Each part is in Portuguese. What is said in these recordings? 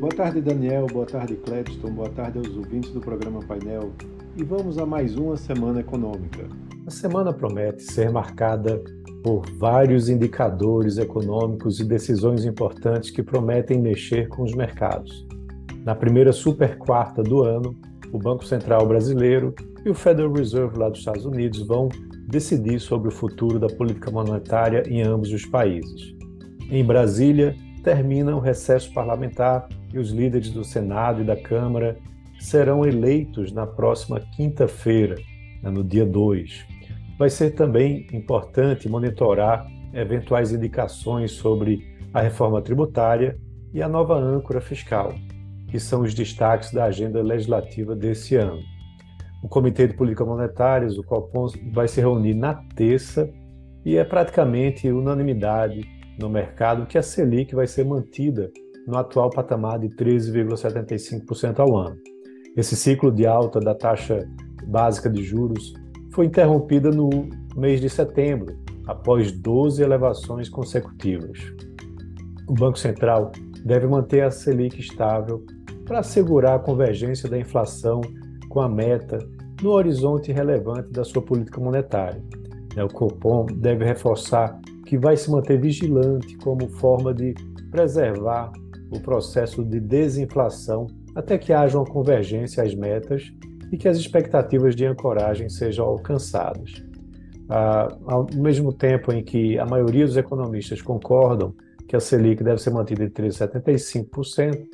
Boa tarde, Daniel. Boa tarde, Clebston. Boa tarde aos ouvintes do programa Painel. E vamos a mais uma semana econômica. A semana promete ser marcada por vários indicadores econômicos e decisões importantes que prometem mexer com os mercados. Na primeira super quarta do ano, o Banco Central brasileiro e o Federal Reserve lá dos Estados Unidos vão decidir sobre o futuro da política monetária em ambos os países. Em Brasília, termina o recesso parlamentar e os líderes do Senado e da Câmara serão eleitos na próxima quinta-feira, né, no dia 2. Vai ser também importante monitorar eventuais indicações sobre a reforma tributária e a nova âncora fiscal, que são os destaques da agenda legislativa desse ano. O Comitê de Política Monetária, o COPOM, vai se reunir na terça e é praticamente unanimidade no mercado que a Selic vai ser mantida no atual patamar de 13,75% ao ano. Esse ciclo de alta da taxa básica de juros foi interrompida no mês de setembro, após 12 elevações consecutivas. O Banco Central deve manter a Selic estável para assegurar a convergência da inflação com a meta no horizonte relevante da sua política monetária. O Copom deve reforçar que vai se manter vigilante como forma de preservar o processo de desinflação até que haja uma convergência às metas e que as expectativas de ancoragem sejam alcançadas. Ah, ao mesmo tempo em que a maioria dos economistas concordam que a Selic deve ser mantida em 3,75%,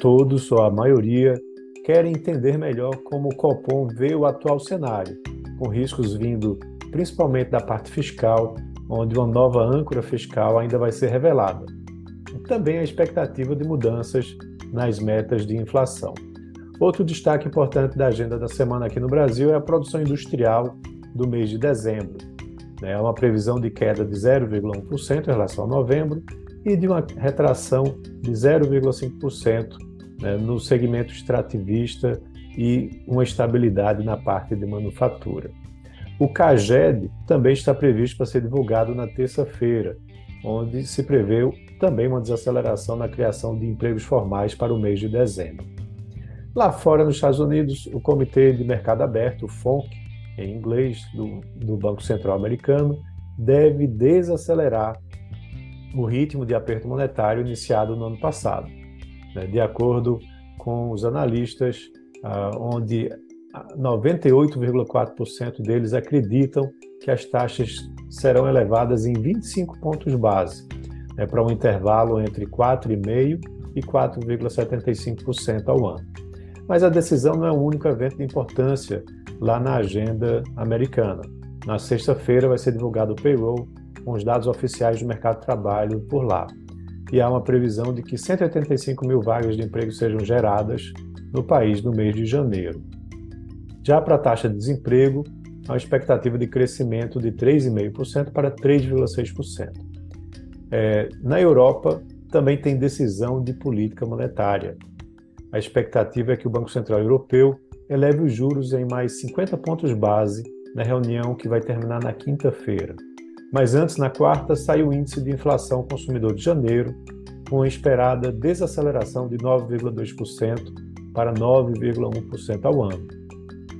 todos, ou a maioria, querem entender melhor como o Copom vê o atual cenário, com riscos vindo principalmente da parte fiscal, onde uma nova âncora fiscal ainda vai ser revelada. Também a expectativa de mudanças nas metas de inflação. Outro destaque importante da agenda da semana aqui no Brasil é a produção industrial do mês de dezembro. É uma previsão de queda de 0,1% em relação a novembro e de uma retração de 0,5% né, no segmento extrativista e uma estabilidade na parte de manufatura. O CAGED também está previsto para ser divulgado na terça-feira, onde se prevê também uma desaceleração na criação de empregos formais para o mês de dezembro. Lá fora, nos Estados Unidos, o Comitê de Mercado Aberto, o FONC, em inglês, do, do Banco Central Americano, deve desacelerar o ritmo de aperto monetário iniciado no ano passado. Né? De acordo com os analistas, ah, onde 98,4% deles acreditam que as taxas serão elevadas em 25 pontos base, né, para um intervalo entre 4,5% e 4,75% ao ano. Mas a decisão não é o único evento de importância lá na agenda americana. Na sexta-feira vai ser divulgado o payroll com os dados oficiais do mercado de trabalho por lá. E há uma previsão de que 185 mil vagas de emprego sejam geradas no país no mês de janeiro. Já para a taxa de desemprego, há uma expectativa de crescimento de 3,5% para 3,6%. É, na Europa, também tem decisão de política monetária. A expectativa é que o Banco Central Europeu eleve os juros em mais 50 pontos base na reunião que vai terminar na quinta-feira. Mas antes, na quarta, sai o índice de inflação consumidor de janeiro, com a esperada desaceleração de 9,2% para 9,1% ao ano.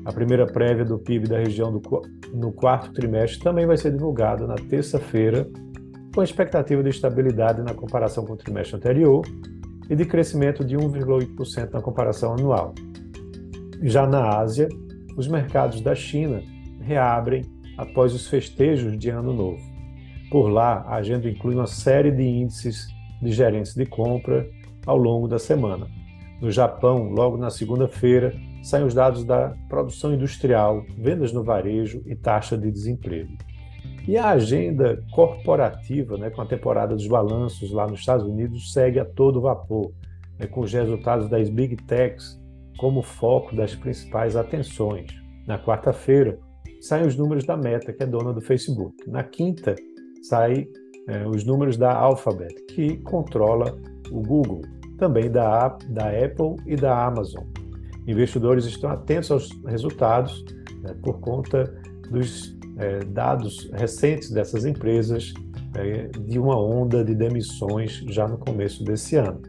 A primeira prévia do PIB da região do, no quarto trimestre também vai ser divulgada na terça-feira, com expectativa de estabilidade na comparação com o trimestre anterior e de crescimento de 1,8% na comparação anual. Já na Ásia, os mercados da China reabrem após os festejos de Ano Novo. Por lá, a agenda inclui uma série de índices de gerentes de compra ao longo da semana. No Japão, logo na segunda-feira, saem os dados da produção industrial, vendas no varejo e taxa de desemprego. E a agenda corporativa, né, com a temporada dos balanços lá nos Estados Unidos, segue a todo vapor, né, com os resultados das Big Techs como foco das principais atenções. Na quarta-feira, saem os números da Meta, que é dona do Facebook. Na quinta, saem é, os números da Alphabet, que controla o Google, também da, da Apple e da Amazon. Investidores estão atentos aos resultados né, por conta dos é, dados recentes dessas empresas é, de uma onda de demissões já no começo desse ano.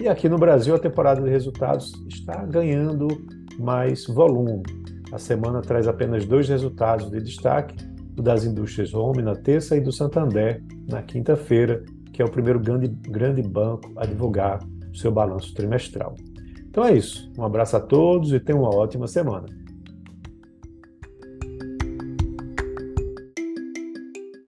E aqui no Brasil, a temporada de resultados está ganhando mais volume. A semana traz apenas dois resultados de destaque: o das indústrias Home na terça e do Santander na quinta-feira, que é o primeiro grande, grande banco a divulgar seu balanço trimestral. Então é isso. Um abraço a todos e tenham uma ótima semana.